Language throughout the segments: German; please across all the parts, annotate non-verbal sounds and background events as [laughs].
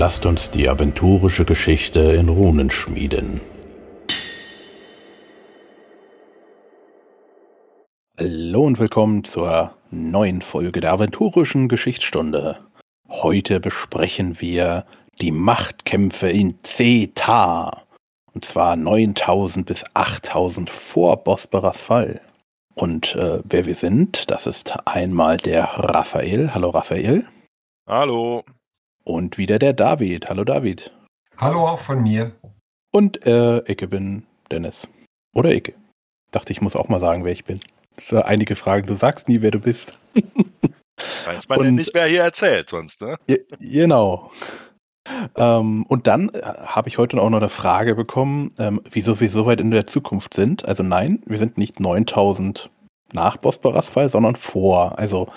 Lasst uns die aventurische Geschichte in Runen schmieden. Hallo und willkommen zur neuen Folge der aventurischen Geschichtsstunde. Heute besprechen wir die Machtkämpfe in Zeta. Und zwar 9000 bis 8000 vor Bosporas Fall. Und äh, wer wir sind, das ist einmal der Raphael. Hallo Raphael. Hallo. Und wieder der David. Hallo David. Hallo auch von mir. Und äh, ich bin Dennis. Oder Icke. Dachte, ich muss auch mal sagen, wer ich bin. So einige Fragen. Du sagst nie, wer du bist. [laughs] Weiß man und, nicht, wer hier erzählt sonst, ne? Genau. Ähm, und dann äh, habe ich heute auch noch eine Frage bekommen, ähm, wieso wir so weit in der Zukunft sind. Also nein, wir sind nicht 9000 nach Bosporas Fall, sondern vor, also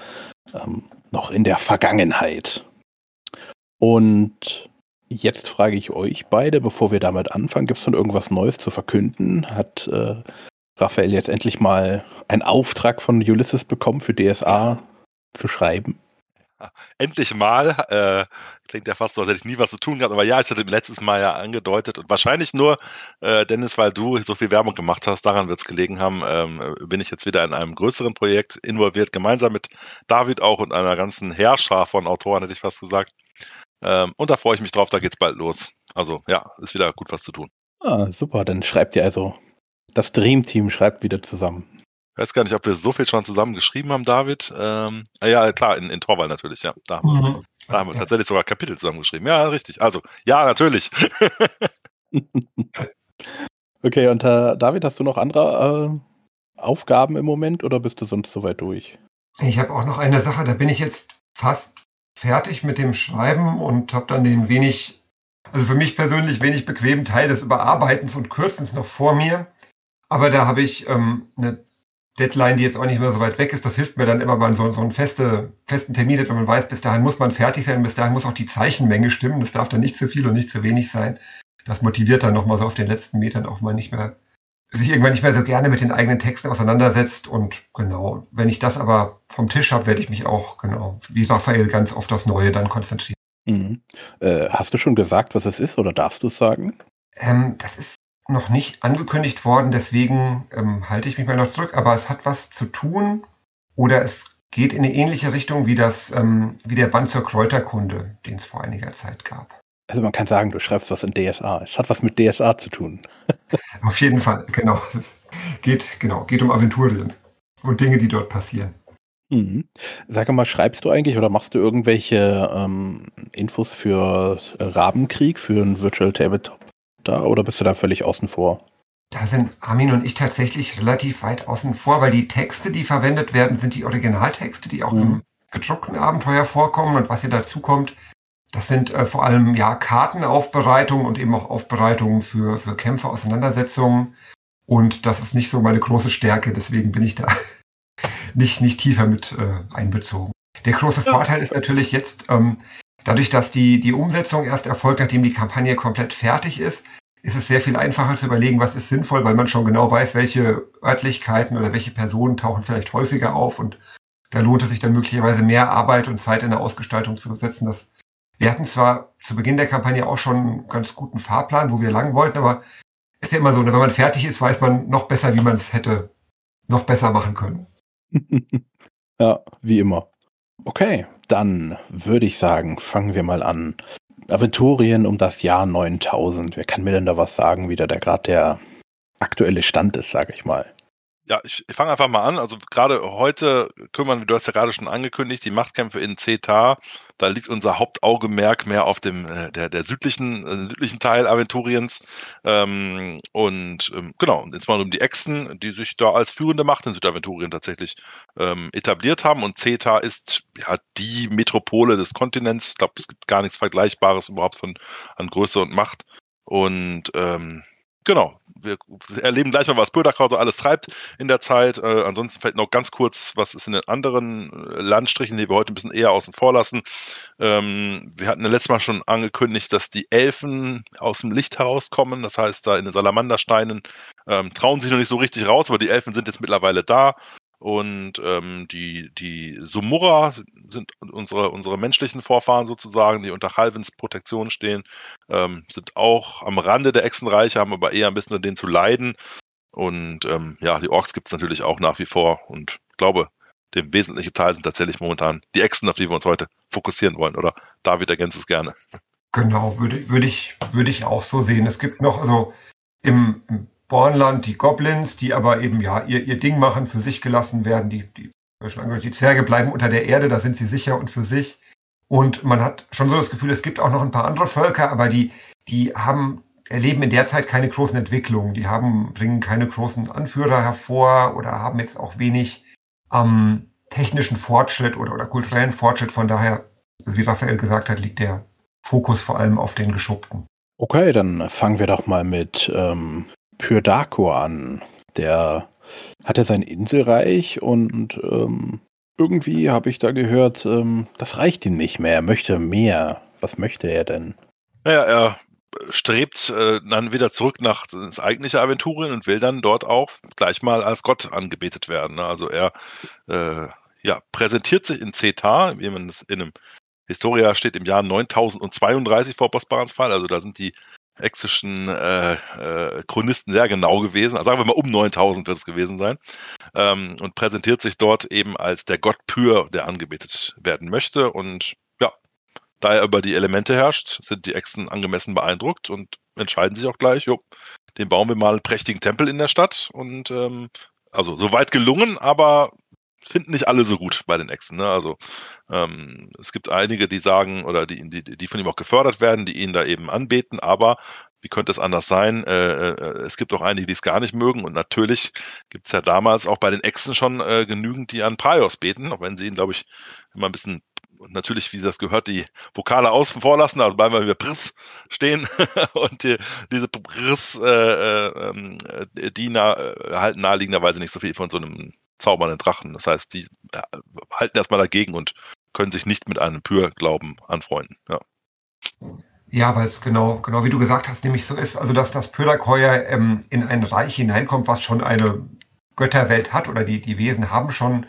ähm, noch in der Vergangenheit. Und jetzt frage ich euch beide, bevor wir damit anfangen, gibt es denn irgendwas Neues zu verkünden? Hat äh, Raphael jetzt endlich mal einen Auftrag von Ulysses bekommen, für DSA zu schreiben? [laughs] Endlich mal. Äh, klingt ja fast so, als hätte ich nie was zu tun gehabt. Aber ja, ich hatte letztes Mal ja angedeutet und wahrscheinlich nur, äh, Dennis, weil du so viel Werbung gemacht hast, daran wird es gelegen haben, ähm, bin ich jetzt wieder in einem größeren Projekt involviert, gemeinsam mit David auch und einer ganzen Herrscher von Autoren, hätte ich fast gesagt. Ähm, und da freue ich mich drauf, da geht's bald los. Also ja, ist wieder gut was zu tun. Ah, super, dann schreibt ihr also, das Dream-Team schreibt wieder zusammen. Ich weiß gar nicht, ob wir so viel schon zusammen geschrieben haben, David. Ähm, ja, klar, in, in Torwall natürlich, ja. Da haben, wir, mhm. da haben wir tatsächlich sogar Kapitel zusammengeschrieben. Ja, richtig. Also, ja, natürlich. [laughs] [laughs] okay, und äh, David, hast du noch andere äh, Aufgaben im Moment oder bist du sonst soweit durch? Ich habe auch noch eine Sache, da bin ich jetzt fast fertig mit dem Schreiben und habe dann den wenig, also für mich persönlich wenig bequemen Teil des Überarbeitens und Kürzens noch vor mir. Aber da habe ich ähm, eine Deadline, die jetzt auch nicht mehr so weit weg ist. Das hilft mir dann immer, man so, so einen feste, festen Termin wenn man weiß, bis dahin muss man fertig sein, bis dahin muss auch die Zeichenmenge stimmen. Das darf dann nicht zu viel und nicht zu wenig sein. Das motiviert dann nochmal so auf den letzten Metern auch mal nicht mehr sich irgendwann nicht mehr so gerne mit den eigenen Texten auseinandersetzt. Und genau, wenn ich das aber vom Tisch habe, werde ich mich auch, genau, wie Raphael, ganz auf das Neue dann konzentrieren. Mhm. Äh, hast du schon gesagt, was es ist oder darfst du es sagen? Ähm, das ist noch nicht angekündigt worden, deswegen ähm, halte ich mich mal noch zurück, aber es hat was zu tun oder es geht in eine ähnliche Richtung wie das, ähm, wie der Band zur Kräuterkunde, den es vor einiger Zeit gab. Also man kann sagen, du schreibst was in DSA. Es hat was mit DSA zu tun. [laughs] Auf jeden Fall, genau. Es geht, genau, geht um Aventurien und Dinge, die dort passieren. Mhm. Sag mal, schreibst du eigentlich oder machst du irgendwelche ähm, Infos für Rabenkrieg, für ein Virtual Tabletop da oder bist du da völlig außen vor? Da sind Armin und ich tatsächlich relativ weit außen vor, weil die Texte, die verwendet werden, sind die Originaltexte, die auch mhm. im gedruckten Abenteuer vorkommen und was hier dazu kommt, das sind äh, vor allem ja Kartenaufbereitungen und eben auch Aufbereitungen für, für Kämpfe, Auseinandersetzungen. Und das ist nicht so meine große Stärke, deswegen bin ich da [laughs] nicht, nicht tiefer mit äh, einbezogen. Der große Vorteil ist natürlich jetzt, ähm, dadurch, dass die, die Umsetzung erst erfolgt, nachdem die Kampagne komplett fertig ist, ist es sehr viel einfacher zu überlegen, was ist sinnvoll, weil man schon genau weiß, welche Örtlichkeiten oder welche Personen tauchen vielleicht häufiger auf und da lohnt es sich dann möglicherweise mehr Arbeit und Zeit in der Ausgestaltung zu setzen. Das wir hatten zwar zu Beginn der Kampagne auch schon einen ganz guten Fahrplan, wo wir lang wollten, aber ist ja immer so, ne, wenn man fertig ist, weiß man noch besser, wie man es hätte noch besser machen können. [laughs] ja, wie immer. Okay, dann würde ich sagen, fangen wir mal an. Aventurien um das Jahr 9000. Wer kann mir denn da was sagen, wie da gerade der aktuelle Stand ist, sage ich mal? Ja, ich, ich fange einfach mal an. Also gerade heute kümmern, du hast ja gerade schon angekündigt, die Machtkämpfe in CETA. Da liegt unser Hauptaugenmerk mehr auf dem äh, der, der südlichen, äh, südlichen Teil Aventuriens. Ähm, und ähm, genau, jetzt mal um die Echsen, die sich da als führende Macht in Südaventurien tatsächlich ähm, etabliert haben. Und CETA ist ja die Metropole des Kontinents. Ich glaube, es gibt gar nichts Vergleichbares überhaupt von an Größe und Macht. Und ähm, Genau. Wir erleben gleich mal, was Böderkau so alles treibt in der Zeit. Äh, ansonsten vielleicht noch ganz kurz, was ist in den anderen äh, Landstrichen, die wir heute ein bisschen eher außen vor lassen. Ähm, wir hatten ja letztes Mal schon angekündigt, dass die Elfen aus dem Licht herauskommen. Das heißt, da in den Salamandersteinen ähm, trauen sich noch nicht so richtig raus, aber die Elfen sind jetzt mittlerweile da. Und ähm, die, die Sumurra sind unsere, unsere menschlichen Vorfahren sozusagen, die unter Halvins Protektion stehen, ähm, sind auch am Rande der Echsenreiche, haben aber eher ein bisschen an denen zu leiden. Und ähm, ja, die Orks gibt es natürlich auch nach wie vor. Und ich glaube, der wesentliche Teil sind tatsächlich momentan die Echsen, auf die wir uns heute fokussieren wollen. Oder David ergänzt es gerne. Genau, würde, würde, ich, würde ich auch so sehen. Es gibt noch, also im, im Bornland die Goblins, die aber eben ja ihr, ihr Ding machen, für sich gelassen werden. Die, die, die Zwerge bleiben unter der Erde, da sind sie sicher und für sich. Und man hat schon so das Gefühl, es gibt auch noch ein paar andere Völker, aber die, die haben, erleben in der Zeit keine großen Entwicklungen. Die haben, bringen keine großen Anführer hervor oder haben jetzt auch wenig ähm, technischen Fortschritt oder, oder kulturellen Fortschritt. Von daher, wie Raphael gesagt hat, liegt der Fokus vor allem auf den Geschuppten. Okay, dann fangen wir doch mal mit ähm, Pyrdako an. Der hat ja sein Inselreich und ähm, irgendwie habe ich da gehört, ähm, das reicht ihm nicht mehr. Er möchte mehr. Was möchte er denn? Naja, er strebt äh, dann wieder zurück nach ins eigentliche Aventurien und will dann dort auch gleich mal als Gott angebetet werden. Ne? Also er äh, ja, präsentiert sich in Zeta, wie man es in einem Historia steht, im Jahr 9032 vor Bosporans Fall. Also da sind die exischen äh, äh, Chronisten sehr genau gewesen. Also sagen wir mal um 9000 wird es gewesen sein. Ähm, und präsentiert sich dort eben als der Gott Pyr, der angebetet werden möchte. Und ja, da er über die Elemente herrscht, sind die Echsen angemessen beeindruckt und entscheiden sich auch gleich, jo, den bauen wir mal einen prächtigen Tempel in der Stadt. Und ähm, also soweit gelungen, aber finden nicht alle so gut bei den Echsen. Ne? Also ähm, es gibt einige, die sagen, oder die, die, die von ihm auch gefördert werden, die ihn da eben anbeten, aber wie könnte es anders sein? Äh, äh, es gibt auch einige, die es gar nicht mögen. Und natürlich gibt es ja damals auch bei den Echsen schon äh, genügend, die an Praios beten, auch wenn sie ihn, glaube ich, immer ein bisschen natürlich, wie das gehört, die Vokale außen vor lassen, also bleiben wir Priss stehen [laughs] und die, diese Priss, äh, äh, ähm, die na, äh, naheliegenderweise nicht so viel von so einem zaubernden Drachen. Das heißt, die äh, halten erstmal dagegen und können sich nicht mit einem Pür-Glauben anfreunden. Ja. Ja, weil es genau, genau wie du gesagt hast, nämlich so ist, also dass das Pyrrhakoya ähm, in ein Reich hineinkommt, was schon eine Götterwelt hat oder die, die Wesen haben schon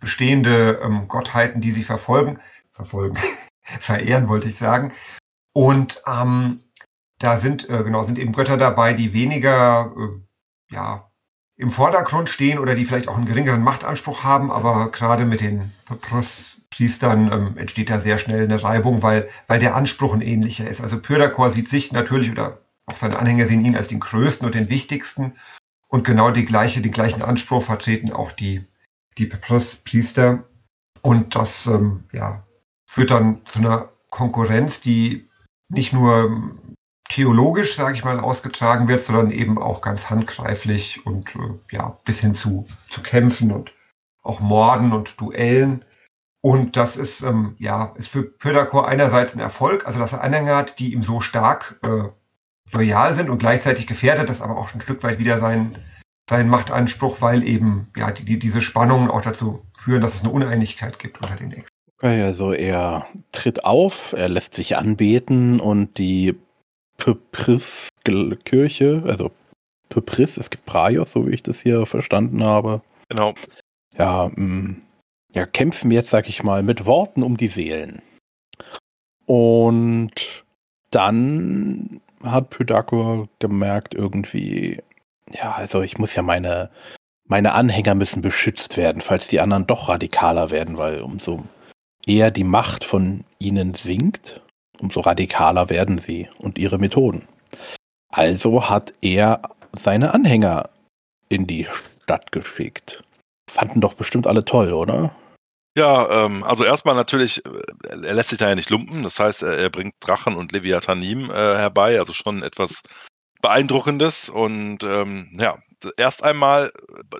bestehende ähm, Gottheiten, die sie verfolgen, verfolgen, [laughs] verehren, wollte ich sagen. Und ähm, da sind, äh, genau, sind eben Götter dabei, die weniger, äh, ja, im Vordergrund stehen oder die vielleicht auch einen geringeren Machtanspruch haben, aber gerade mit den Priestern ähm, entsteht da sehr schnell eine Reibung, weil, weil der Anspruch ein ähnlicher ist. Also Pyrdakor sieht sich natürlich oder auch seine Anhänger sehen ihn als den größten und den wichtigsten und genau die gleiche, den gleichen Anspruch vertreten auch die, die Priester und das ähm, ja, führt dann zu einer Konkurrenz, die nicht nur theologisch, sage ich mal, ausgetragen wird, sondern eben auch ganz handgreiflich und äh, ja, bis hin zu, zu Kämpfen und auch Morden und Duellen. Und das ist, ähm, ja, ist für Pödakor einerseits ein Erfolg, also dass er Anhänger hat, die ihm so stark äh, loyal sind und gleichzeitig gefährdet das aber auch ein Stück weit wieder seinen, seinen Machtanspruch, weil eben ja die, die, diese Spannungen auch dazu führen, dass es eine Uneinigkeit gibt unter den Ex. Also er tritt auf, er lässt sich anbeten und die Pepris-Kirche, also Pepris, es gibt Praios, so wie ich das hier verstanden habe. Genau. Ja, mh, mm, ja kämpfen jetzt, sag ich mal, mit Worten um die Seelen. Und dann hat Pydagoras gemerkt, irgendwie, ja, also ich muss ja meine, meine Anhänger müssen beschützt werden, falls die anderen doch radikaler werden, weil umso eher die Macht von ihnen sinkt, umso radikaler werden sie und ihre Methoden. Also hat er seine Anhänger in die Stadt geschickt. Fanden doch bestimmt alle toll, oder? Ja, ähm, also erstmal natürlich, äh, er lässt sich da ja nicht lumpen. Das heißt, er, er bringt Drachen und Leviathanim äh, herbei, also schon etwas Beeindruckendes. Und ähm, ja, erst einmal,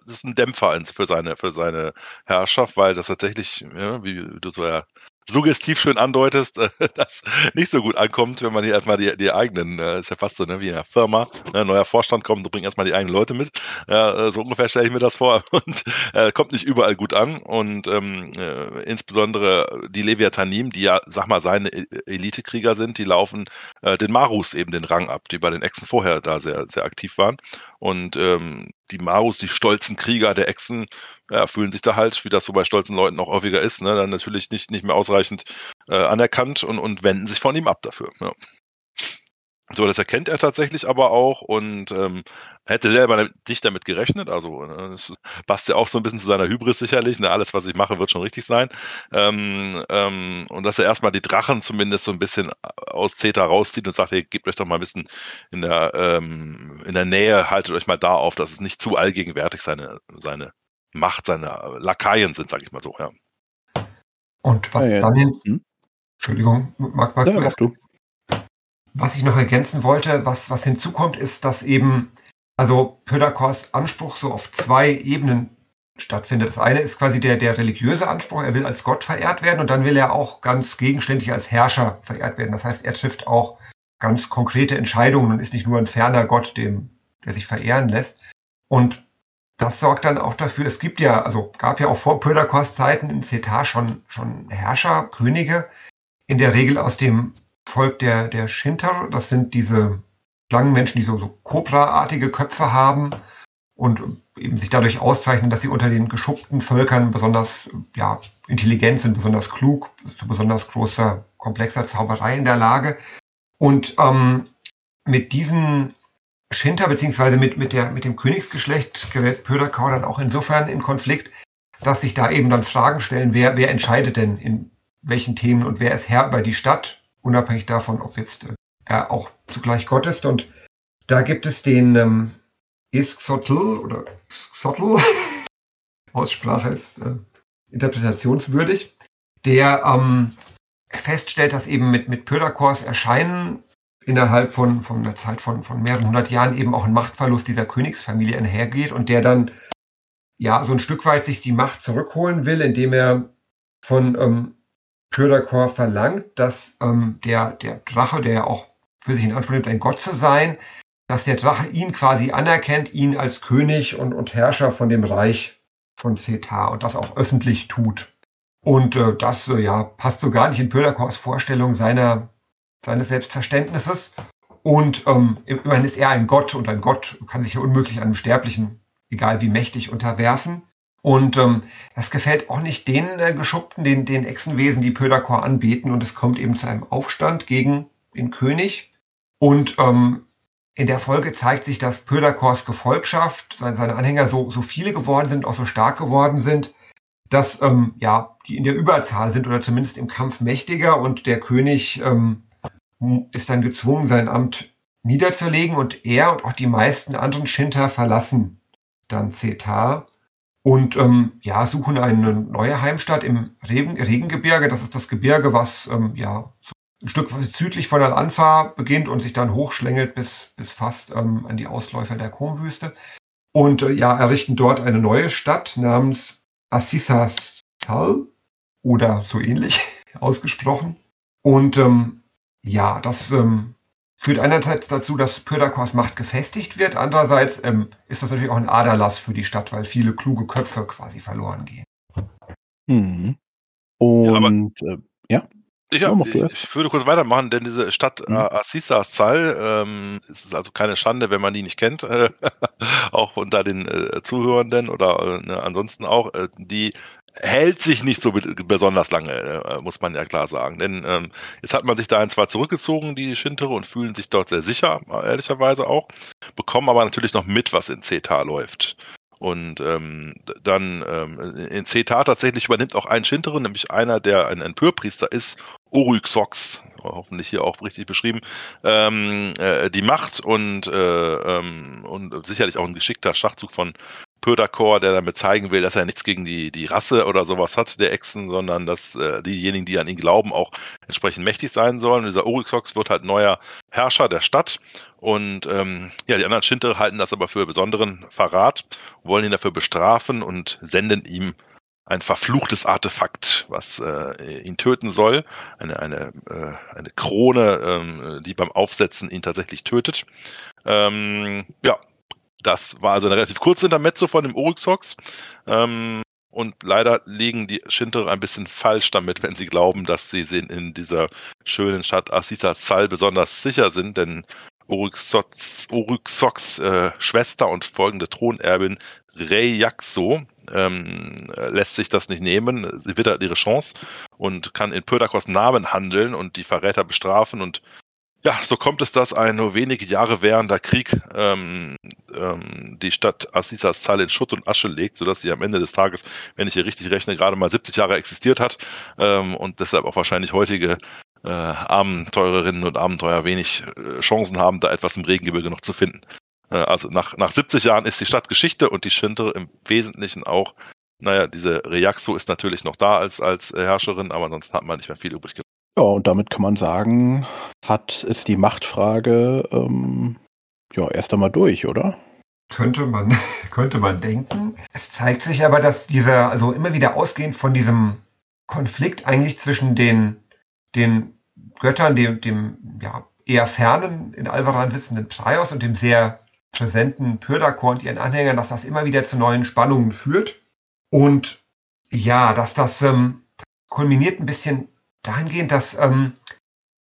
das ist ein Dämpfer für seine, für seine Herrschaft, weil das tatsächlich, ja, wie du so ja suggestiv schön andeutest, äh, [laughs] das nicht so gut ankommt, wenn man hier erstmal die, die eigenen, äh, ist ja fast so ne, wie in einer Firma, ne, neuer Vorstand kommt, du bringst erstmal die eigenen Leute mit. Ja, äh, so ungefähr stelle ich mir das vor. [laughs] Und äh, kommt nicht überall gut an. Und ähm, äh, insbesondere die Leviathanim, die ja, sag mal, seine e-, Elitekrieger sind, die laufen äh, den Marus eben den Rang ab, die bei den Echsen vorher da sehr, sehr aktiv waren und ähm, die Marus, die stolzen Krieger der Echsen, ja, fühlen sich da halt, wie das so bei stolzen Leuten auch häufiger ist, ne, dann natürlich nicht, nicht mehr ausreichend äh, anerkannt und, und wenden sich von ihm ab dafür. Ja. So, das erkennt er tatsächlich aber auch und ähm, hätte selber nicht damit gerechnet. Also äh, das passt ja auch so ein bisschen zu seiner Hybris sicherlich. Ne? Alles, was ich mache, wird schon richtig sein. Ähm, ähm, und dass er erstmal die Drachen zumindest so ein bisschen aus Zeta rauszieht und sagt, hey, gebt euch doch mal ein bisschen in der, ähm, in der Nähe, haltet euch mal da auf, dass es nicht zu allgegenwärtig seine, seine Macht, seine Lakaien sind, sage ich mal so, ja. Und was ja, ja. dann hin? Hm? Entschuldigung, mag, mag ja, du. Was ich noch ergänzen wollte, was, was hinzukommt, ist, dass eben, also Pödakos Anspruch so auf zwei Ebenen stattfindet. Das eine ist quasi der, der religiöse Anspruch, er will als Gott verehrt werden und dann will er auch ganz gegenständlich als Herrscher verehrt werden. Das heißt, er trifft auch ganz konkrete Entscheidungen und ist nicht nur ein ferner Gott, dem, der sich verehren lässt. Und das sorgt dann auch dafür, es gibt ja, also gab ja auch vor Pödakos Zeiten in Cetar schon, schon Herrscher, Könige, in der Regel aus dem Volk der, der Shintar. Das sind diese Schlangenmenschen, die so, so Cobra-artige Köpfe haben und eben sich dadurch auszeichnen, dass sie unter den geschuppten Völkern besonders ja, intelligent sind, besonders klug, zu besonders großer, komplexer Zauberei in der Lage. Und ähm, mit diesen Shinta beziehungsweise mit, mit, der, mit dem Königsgeschlecht gerät Pöderkau dann auch insofern in Konflikt, dass sich da eben dann Fragen stellen, wer, wer entscheidet denn in welchen Themen und wer ist Herr über die Stadt unabhängig davon, ob jetzt äh, er auch zugleich Gott ist. Und da gibt es den ähm, Iskzotl oder Xotl, [laughs] Aussprache ist äh, interpretationswürdig, der ähm, feststellt, dass eben mit, mit Pödakors Erscheinen innerhalb von, von einer Zeit von, von mehreren hundert Jahren eben auch ein Machtverlust dieser Königsfamilie einhergeht und der dann ja so ein Stück weit sich die Macht zurückholen will, indem er von ähm, Köderkor verlangt, dass ähm, der, der Drache, der ja auch für sich in Anspruch nimmt, ein Gott zu sein, dass der Drache ihn quasi anerkennt, ihn als König und, und Herrscher von dem Reich von Cetar und das auch öffentlich tut. Und äh, das äh, ja, passt so gar nicht in Pöderkors Vorstellung seiner, seines Selbstverständnisses. Und ähm, immerhin ist er ein Gott und ein Gott kann sich ja unmöglich einem Sterblichen, egal wie mächtig, unterwerfen. Und ähm, das gefällt auch nicht den äh, Geschuppten, den, den Echsenwesen, die Pöderkor anbeten. Und es kommt eben zu einem Aufstand gegen den König. Und ähm, in der Folge zeigt sich, dass Pöderkors Gefolgschaft, seine, seine Anhänger so, so viele geworden sind, auch so stark geworden sind, dass ähm, ja, die in der Überzahl sind oder zumindest im Kampf mächtiger. Und der König ähm, ist dann gezwungen, sein Amt niederzulegen. Und er und auch die meisten anderen Schinter verlassen dann Cetar und ähm, ja, suchen eine neue Heimstatt im Regen, Regengebirge. Das ist das Gebirge, was ähm, ja ein Stück südlich von Al-Anfa beginnt und sich dann hochschlängelt bis, bis fast ähm, an die Ausläufer der Komwüste. Und äh, ja, errichten dort eine neue Stadt namens Assisas Sal oder so ähnlich [laughs] ausgesprochen. Und ähm, ja, das ähm, führt einerseits dazu, dass Pyrdakos Macht gefestigt wird, andererseits ähm, ist das natürlich auch ein Aderlass für die Stadt, weil viele kluge Köpfe quasi verloren gehen. Mhm. Und ja, äh, ja. Ich, ja, ich, würde kurz weitermachen, denn diese Stadt mhm. äh, Assisa Sal, ähm, es ist also keine Schande, wenn man die nicht kennt, äh, [laughs] auch unter den äh, Zuhörenden oder äh, ne, ansonsten auch, äh, die hält sich nicht so besonders lange, äh, muss man ja klar sagen. Denn ähm, jetzt hat man sich da ein zwar zurückgezogen, die Schintere, und fühlen sich dort sehr sicher, ehrlicherweise auch, bekommen aber natürlich noch mit, was in CETA läuft. Und ähm, dann ähm, in CETA tatsächlich übernimmt auch ein Schintere, nämlich einer, der ein, Pürpriester ist, Oryxox, hoffentlich hier auch richtig beschrieben, ähm, äh, die Macht und, äh, ähm, und sicherlich auch ein geschickter Schachzug von Pöderkor, der damit zeigen will, dass er nichts gegen die, die Rasse oder sowas hat, der Echsen, sondern dass äh, diejenigen, die an ihn glauben, auch entsprechend mächtig sein sollen. Und dieser Oryxox wird halt neuer Herrscher der Stadt. Und ähm, ja, die anderen Schintere halten das aber für besonderen Verrat, wollen ihn dafür bestrafen und senden ihm ein verfluchtes Artefakt, was äh, ihn töten soll. Eine, eine, äh, eine Krone, ähm, die beim Aufsetzen ihn tatsächlich tötet. Ähm, ja, das war also ein relativ kurzes Intermezzo von dem Oryxox. Ähm, und leider liegen die Shintere ein bisschen falsch damit, wenn sie glauben, dass sie in dieser schönen Stadt Assisa Sal besonders sicher sind, denn Oryxox, Oryxox äh, Schwester und folgende Thronerbin Reyakso ähm, lässt sich das nicht nehmen. Sie wittert ihre Chance und kann in Pödakos Namen handeln und die Verräter bestrafen und ja, so kommt es, dass ein nur wenige Jahre währender Krieg ähm, ähm, die Stadt Assisas Zahl in Schutt und Asche legt, sodass sie am Ende des Tages, wenn ich hier richtig rechne, gerade mal 70 Jahre existiert hat ähm, und deshalb auch wahrscheinlich heutige äh, Abenteurerinnen und Abenteuer wenig äh, Chancen haben, da etwas im Regengebirge noch zu finden. Äh, also nach, nach 70 Jahren ist die Stadt Geschichte und die Shintere im Wesentlichen auch. Naja, diese Reaxo ist natürlich noch da als, als Herrscherin, aber ansonsten hat man nicht mehr viel übrig gelassen. Ja, und damit kann man sagen, hat ist die Machtfrage ähm, ja erst einmal durch, oder? Könnte man, [laughs] könnte man denken. Es zeigt sich aber, dass dieser, also immer wieder ausgehend von diesem Konflikt eigentlich zwischen den, den Göttern, dem, dem ja, eher fernen, in Alvaran sitzenden Praios und dem sehr präsenten Pyrdakor und ihren Anhängern, dass das immer wieder zu neuen Spannungen führt. Und ja, dass das ähm, kulminiert ein bisschen dahingehend, dass ähm,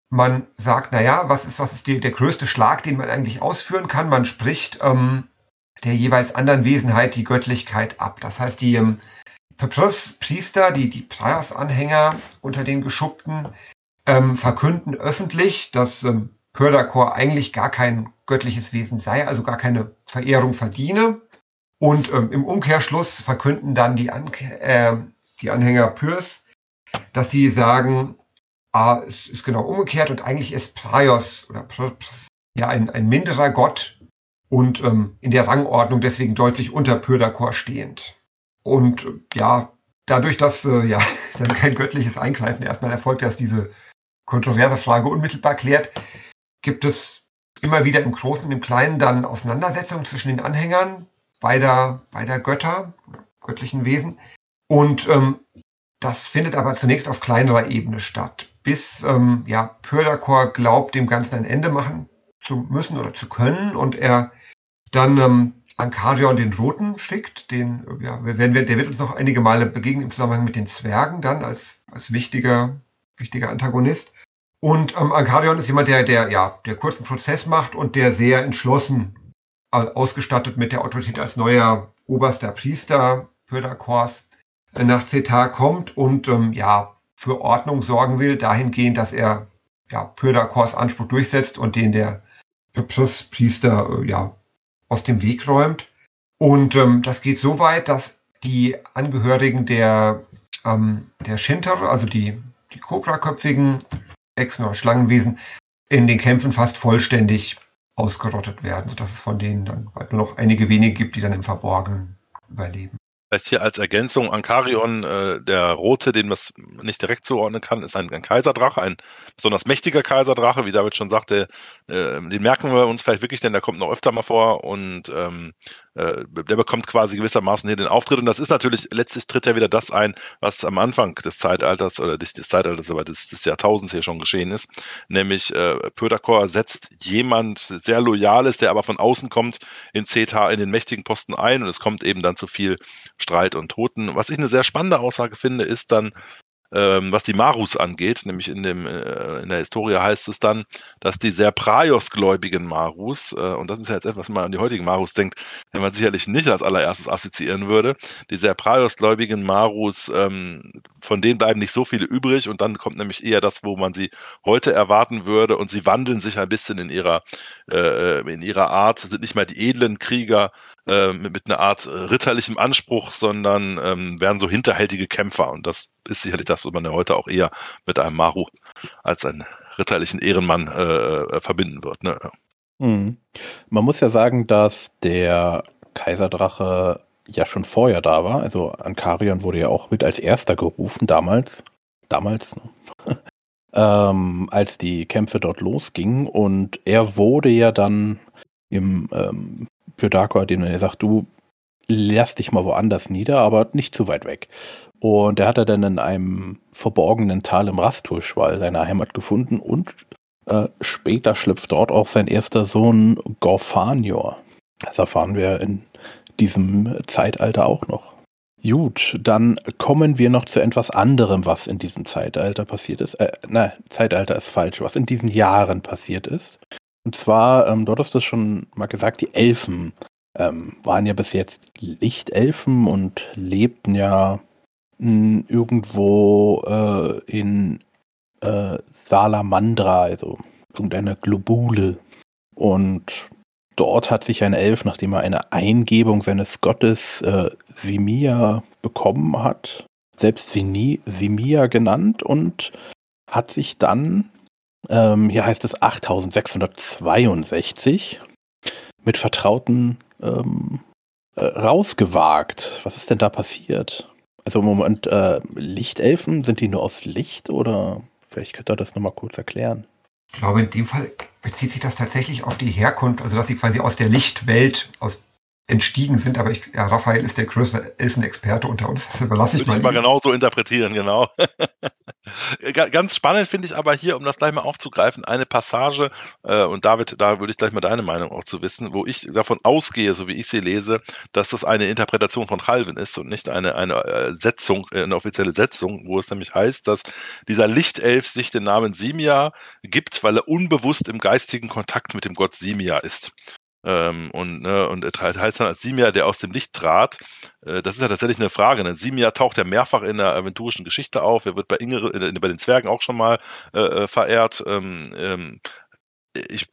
man sagt, naja, was ist, was ist die, der größte Schlag, den man eigentlich ausführen kann? Man spricht ähm, der jeweils anderen Wesenheit die Göttlichkeit ab. Das heißt, die ähm, Priester, die, die Praios-Anhänger unter den Geschuppten, ähm, verkünden öffentlich, dass ähm, Kördakor eigentlich gar kein göttliches Wesen sei, also gar keine Verehrung verdiene. Und ähm, im Umkehrschluss verkünden dann die, An äh, die Anhänger Pyrs, dass sie sagen, ah, es ist genau umgekehrt und eigentlich ist Praios oder ja ein, ein minderer Gott und ähm, in der Rangordnung deswegen deutlich unter Pyrdakor stehend. Und ja, dadurch, dass äh, ja [laughs] dann kein göttliches Eingreifen erstmal erfolgt, dass diese kontroverse Frage unmittelbar klärt, gibt es immer wieder im Großen und im Kleinen dann Auseinandersetzungen zwischen den Anhängern beider, beider Götter, göttlichen Wesen. Und ähm, das findet aber zunächst auf kleinerer Ebene statt, bis ähm, ja, Pördakor glaubt, dem Ganzen ein Ende machen zu müssen oder zu können und er dann ähm, Ankarion den Roten schickt, den, ja, werden wir, der wird uns noch einige Male begegnen im Zusammenhang mit den Zwergen dann als, als wichtiger, wichtiger Antagonist. Und ähm, Ankarion ist jemand, der, der, ja, der kurzen Prozess macht und der sehr entschlossen ausgestattet mit der Autorität als neuer oberster Priester Pödakors nach Cetar kommt und ähm, ja, für Ordnung sorgen will, dahingehend, dass er ja, Pyrdakors Anspruch durchsetzt und den der Priester äh, ja, aus dem Weg räumt. Und ähm, das geht so weit, dass die Angehörigen der, ähm, der Shinter, also die, die Cobra-köpfigen Echsen- oder Schlangenwesen, in den Kämpfen fast vollständig ausgerottet werden, sodass es von denen dann bald nur noch einige wenige gibt, die dann im Verborgenen überleben. Vielleicht hier als Ergänzung, Ankarion, äh, der rote, den man nicht direkt zuordnen kann, ist ein, ein, Kaiserdrache, ein besonders mächtiger Kaiserdrache, wie David schon sagte. Äh, den merken wir uns vielleicht wirklich, denn der kommt noch öfter mal vor und ähm, äh, der bekommt quasi gewissermaßen hier den Auftritt. Und das ist natürlich, letztlich tritt ja wieder das ein, was am Anfang des Zeitalters oder des, des Zeitalters, aber des, des, Jahrtausends hier schon geschehen ist. Nämlich äh, Pödakor setzt jemand sehr Loyales, der aber von außen kommt, in Zeta in den mächtigen Posten ein und es kommt eben dann zu viel Streit und Toten. Was ich eine sehr spannende Aussage finde, ist dann, ähm, was die Marus angeht, nämlich in, dem, äh, in der Historie heißt es dann, dass die sehr Praios-gläubigen Marus, äh, und das ist ja jetzt etwas, wenn man an die heutigen Marus denkt, den man sicherlich nicht als allererstes assoziieren würde, die sehr Praios-gläubigen Marus, ähm, von denen bleiben nicht so viele übrig und dann kommt nämlich eher das, wo man sie heute erwarten würde und sie wandeln sich ein bisschen in ihrer, äh, in ihrer Art, sind nicht mehr die edlen Krieger, äh, mit, mit, einer Art ritterlichem Anspruch, sondern ähm, werden so hinterhältige Kämpfer. Und das ist sicherlich das, was man ja heute auch eher mit einem Maru als einen ritterlichen Ehrenmann äh, äh, verbinden wird. Ne? Mhm. Man muss ja sagen, dass der Kaiserdrache ja schon vorher da war. Also Ankarion wurde ja auch mit als erster gerufen damals. Damals, ne? [laughs] ähm, als die Kämpfe dort losgingen. Und er wurde ja dann im ähm, Pyodakor, dem er sagt, du lass dich mal woanders nieder, aber nicht zu weit weg. Und er hat er dann in einem verborgenen Tal im Rasturschwall seine Heimat gefunden und äh, später schlüpft dort auch sein erster Sohn Gorfanior. Das erfahren wir in diesem Zeitalter auch noch. Gut, dann kommen wir noch zu etwas anderem, was in diesem Zeitalter passiert ist. Äh, nein, Zeitalter ist falsch, was in diesen Jahren passiert ist. Und zwar, ähm, dort hast du schon mal gesagt, die Elfen ähm, waren ja bis jetzt Lichtelfen und lebten ja mh, hm, irgendwo äh, in äh, Salamandra, also irgendeine Globule. Und dort hat sich ein Elf, nachdem er eine Eingebung seines Gottes äh, Simia bekommen hat, selbst Simia genannt und hat sich dann, ähm, hier heißt es 8662, mit Vertrauten ähm, äh, rausgewagt. Was ist denn da passiert? Also im Moment, äh, Lichtelfen, sind die nur aus Licht oder vielleicht könnt ihr das nochmal kurz erklären? Ich glaube, in dem Fall bezieht sich das tatsächlich auf die Herkunft, also dass sie quasi aus der Lichtwelt, aus entstiegen sind, aber ich, ja, Raphael ist der größte Elfenexperte unter uns, das überlasse ich Würde mal. Ich mal genau so interpretieren, genau. [laughs] Ganz spannend finde ich aber hier, um das gleich mal aufzugreifen, eine Passage, äh, und David, da würde ich gleich mal deine Meinung auch zu wissen, wo ich davon ausgehe, so wie ich sie lese, dass das eine Interpretation von Calvin ist und nicht eine, eine äh, Setzung, äh, eine offizielle Setzung, wo es nämlich heißt, dass dieser Lichtelf sich den Namen Simia gibt, weil er unbewusst im geistigen Kontakt mit dem Gott Simia ist. Ähm, und, ne, und er heißt dann als Simia, der aus dem Licht trat. Äh, das ist ja tatsächlich eine Frage. Ne? Simia taucht ja mehrfach in der aventurischen Geschichte auf. Er wird bei, Ingr äh, bei den Zwergen auch schon mal äh, äh verehrt. Ähm, ähm, ich,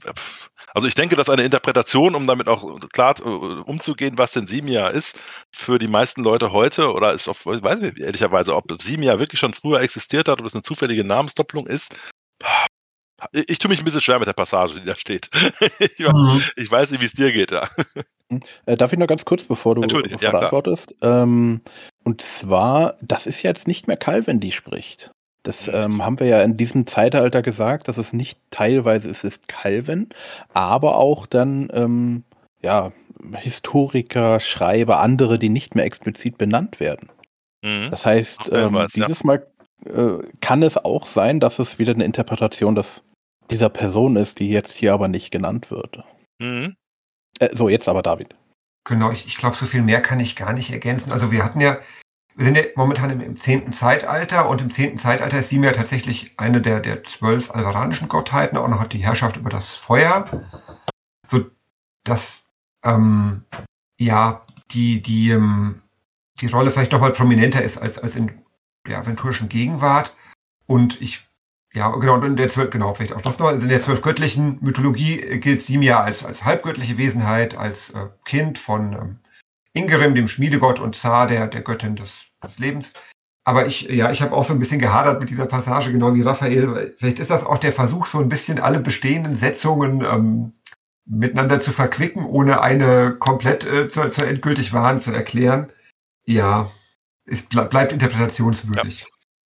also ich denke, dass eine Interpretation, um damit auch klar äh, umzugehen, was denn Simia ist, für die meisten Leute heute, oder ist auf, weiß ich ehrlicherweise, ob Simia wirklich schon früher existiert hat, ob es eine zufällige Namensdopplung ist, ich, ich tue mich ein bisschen schwer mit der Passage, die da steht. [laughs] ich, mhm. ich, weiß nicht, wie es dir geht. Ja. Hm. Äh, darf ich noch ganz kurz, bevor du, ja, antwortest? Ähm, und zwar, das ist jetzt nicht mehr Calvin, die spricht. Das ähm, haben wir ja in diesem Zeitalter gesagt, dass es nicht teilweise ist, ist Calvin, aber auch dann ähm, ja, Historiker, Schreiber, andere, die nicht mehr explizit benannt werden. Mhm. Das heißt, ähm, was, dieses ja. Mal äh, kann es auch sein, dass es wieder eine Interpretation des, dieser Person ist, die jetzt hier aber nicht genannt wird. Mhm. Äh, so, jetzt aber David. Genau, ich, ich glaube, so viel mehr kann ich gar nicht ergänzen. Also wir hatten ja, wir sind ja momentan im, im 10. Zeitalter und im 10. Zeitalter ist Simia tatsächlich eine der, der zwölf alvaranischen Gottheiten, auch noch hat die Herrschaft über das Feuer, so dass ähm, ja die, die, ähm, die Rolle vielleicht nochmal prominenter ist als, als in der aventurischen Gegenwart. Und ich, ja, genau, und in der zwölf, genau, vielleicht auch das noch, in der zwölfgöttlichen Mythologie gilt Simia als, als halbgöttliche Wesenheit, als äh, Kind von ähm, Ingerim, dem Schmiedegott und Zar, der, der Göttin des, des Lebens. Aber ich, ja, ich habe auch so ein bisschen gehadert mit dieser Passage, genau wie Raphael. Vielleicht ist das auch der Versuch, so ein bisschen alle bestehenden Setzungen ähm, miteinander zu verquicken, ohne eine komplett äh, zur, zur endgültig wahren zu erklären. Ja, es bleibt interpretationswürdig. Ja.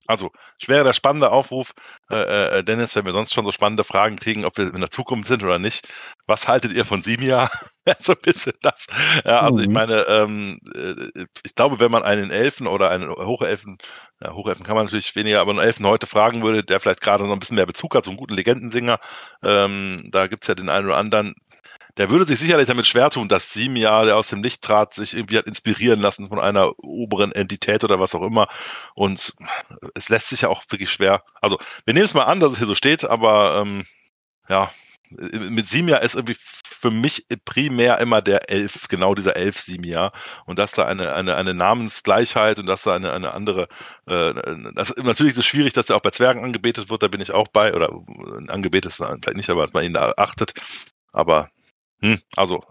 Also, schwerer der spannende Aufruf, äh, äh, Dennis, wenn wir sonst schon so spannende Fragen kriegen, ob wir in der Zukunft sind oder nicht. Was haltet ihr von Simia? [laughs] so ein bisschen das. Ja, also mhm. ich meine, ähm, äh, ich glaube, wenn man einen Elfen oder einen Hochelfen, ja, Hochelfen kann man natürlich weniger, aber einen Elfen heute fragen würde, der vielleicht gerade noch ein bisschen mehr Bezug hat, so einen guten Legendensinger, ähm, da gibt's ja den einen oder anderen, der würde sich sicherlich damit schwer tun, dass Simia, der aus dem Licht trat, sich irgendwie hat inspirieren lassen von einer oberen Entität oder was auch immer. Und es lässt sich ja auch wirklich schwer. Also, wir nehmen es mal an, dass es hier so steht, aber ähm, ja, mit Simia ist irgendwie für mich primär immer der Elf, genau dieser Elf Simia. Und dass da eine, eine, eine Namensgleichheit und dass da eine, eine andere, äh, das ist natürlich so schwierig, dass er auch bei Zwergen angebetet wird, da bin ich auch bei, oder angebetet ist vielleicht nicht, aber dass man ihn da achtet. Aber hm, also,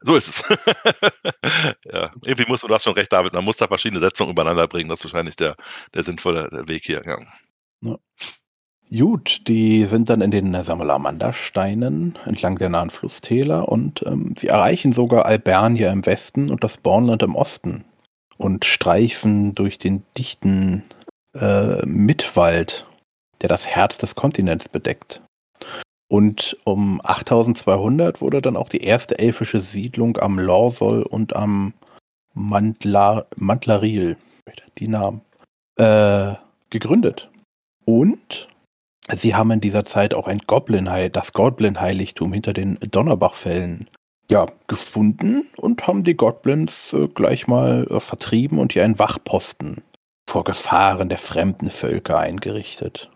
so ist es. [laughs] ja, irgendwie muss man, du hast schon recht, David, man muss da verschiedene Setzungen übereinander bringen. Das ist wahrscheinlich der, der sinnvolle Weg hier. Ja. ja. Gut, die sind dann in den Samalamander-Steinen entlang der nahen Flusstäler und ähm, sie erreichen sogar Albernia im Westen und das Bornland im Osten und streifen durch den dichten äh, Mittwald, der das Herz des Kontinents bedeckt. Und um 8200 wurde dann auch die erste elfische Siedlung am Lorsol und am Mantlar, Mantlaril, die Namen, äh, gegründet. Und sie haben in dieser Zeit auch ein Goblin, das Goblin-Heiligtum hinter den Donnerbachfällen ja, gefunden und haben die Goblins äh, gleich mal äh, vertrieben und hier einen Wachposten vor Gefahren der fremden Völker eingerichtet.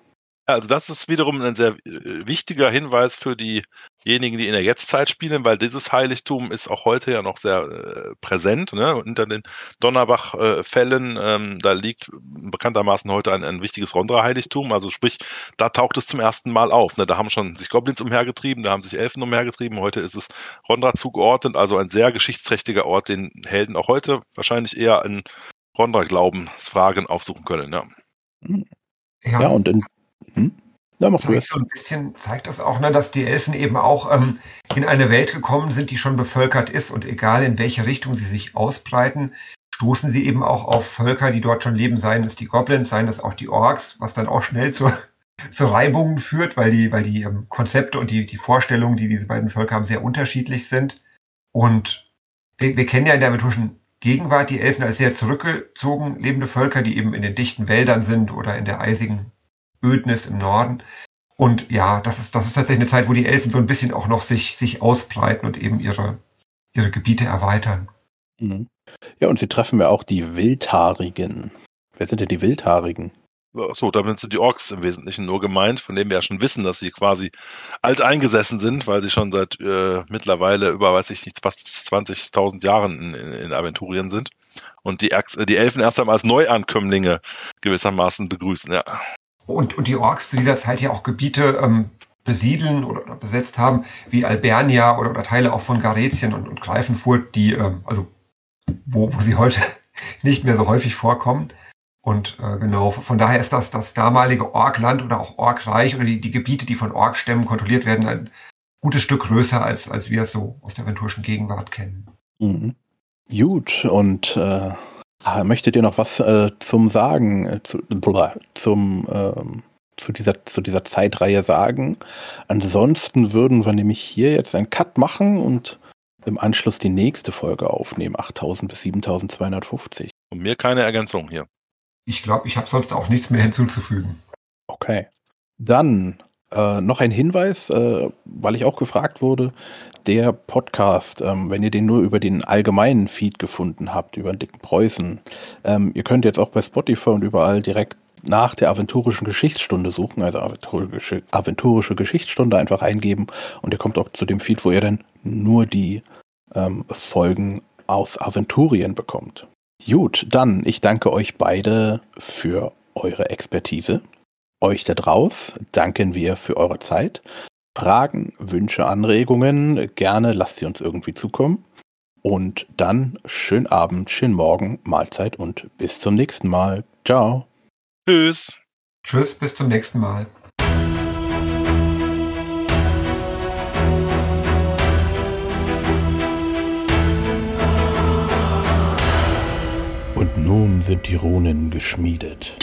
Also das ist wiederum ein sehr äh, wichtiger Hinweis für die diejenigen, die in der Jetztzeit spielen, weil dieses Heiligtum ist auch heute ja noch sehr äh, präsent. Ne? Unter den Donnerbach-Fällen, äh, ähm, da liegt bekanntermaßen heute ein, ein wichtiges Rondra-Heiligtum. Also sprich, da taucht es zum ersten Mal auf. Ne? Da haben schon sich Goblins umhergetrieben, da haben sich Elfen umhergetrieben. Heute ist es Rondra zugeordnet, also ein sehr geschichtsträchtiger Ort, den Helden auch heute wahrscheinlich eher in Rondra-Glaubensfragen aufsuchen können. Ja, ja, ja und in, hm? Ja, mach zeigt so ein bisschen zeigt das auch, ne, dass die Elfen eben auch ähm, in eine Welt gekommen sind, die schon bevölkert ist und egal in welche Richtung sie sich ausbreiten, stoßen sie eben auch auf Völker, die dort schon leben, seien es die Goblins, seien es auch die Orks, was dann auch schnell zu, [laughs] zu Reibungen führt, weil die, weil die ähm, Konzepte und die, die Vorstellungen, die diese beiden Völker haben, sehr unterschiedlich sind. Und wir, wir kennen ja in der aventurischen Gegenwart die Elfen als sehr zurückgezogen lebende Völker, die eben in den dichten Wäldern sind oder in der eisigen Ödnis im Norden. Und ja, das ist, das ist tatsächlich eine Zeit, wo die Elfen so ein bisschen auch noch sich, sich ausbreiten und eben ihre, ihre Gebiete erweitern. Mhm. Ja, und sie treffen ja auch die Wildhaarigen. Wer sind denn die Wildhaarigen? Achso, damit sind die Orks im Wesentlichen nur gemeint, von denen wir ja schon wissen, dass sie quasi alt eingesessen sind, weil sie schon seit äh, mittlerweile über, weiß ich nicht, fast 20.000 Jahren in, in, in Aventurien sind. Und die, die Elfen erst einmal als Neuankömmlinge gewissermaßen begrüßen, ja. Und, und die Orks zu dieser Zeit ja auch Gebiete ähm, besiedeln oder, oder, besetzt haben, wie Albernia oder, oder Teile auch von Garetien und, und Greifenfurt, die, ähm, also wo, wo sie heute [laughs] nicht mehr so häufig vorkommen. Und äh, genau, von daher ist das das damalige Orkland oder auch Orkreich oder die, die Gebiete, die von Orkstämmen kontrolliert werden, ein gutes Stück größer, als, als wir es so aus der aventurischen Gegenwart kennen. Mhm. Gut, und äh, möchtet ihr noch was äh, zum Sagen, äh, zu, zum, ähm, zu, dieser, zu dieser Zeitreihe sagen? Ansonsten würden wir nämlich hier jetzt einen Cut machen und im Anschluss die nächste Folge aufnehmen, 8000 bis 7250. Und mir keine Ergänzung hier. Ich glaube, ich habe sonst auch nichts mehr hinzuzufügen. Okay. Dann äh, noch ein Hinweis, äh, weil ich auch gefragt wurde, der Podcast, ähm, wenn ihr den nur über den allgemeinen Feed gefunden habt, über den dicken Preußen, ähm, ihr könnt jetzt auch bei Spotify und überall direkt nach der aventurischen Geschichtsstunde suchen, also aventurische, aventurische Geschichtsstunde einfach eingeben und ihr kommt auch zu dem Feed, wo ihr dann nur die ähm, Folgen aus Aventurien bekommt. Gut, dann ich danke euch beide für eure Expertise. Euch da draus danken wir für eure Zeit. Fragen, Wünsche, Anregungen, gerne lasst sie uns irgendwie zukommen. Und dann schönen Abend, schönen Morgen, Mahlzeit und bis zum nächsten Mal. Ciao. Tschüss. Tschüss, bis zum nächsten Mal. Und nun sind die Runen geschmiedet.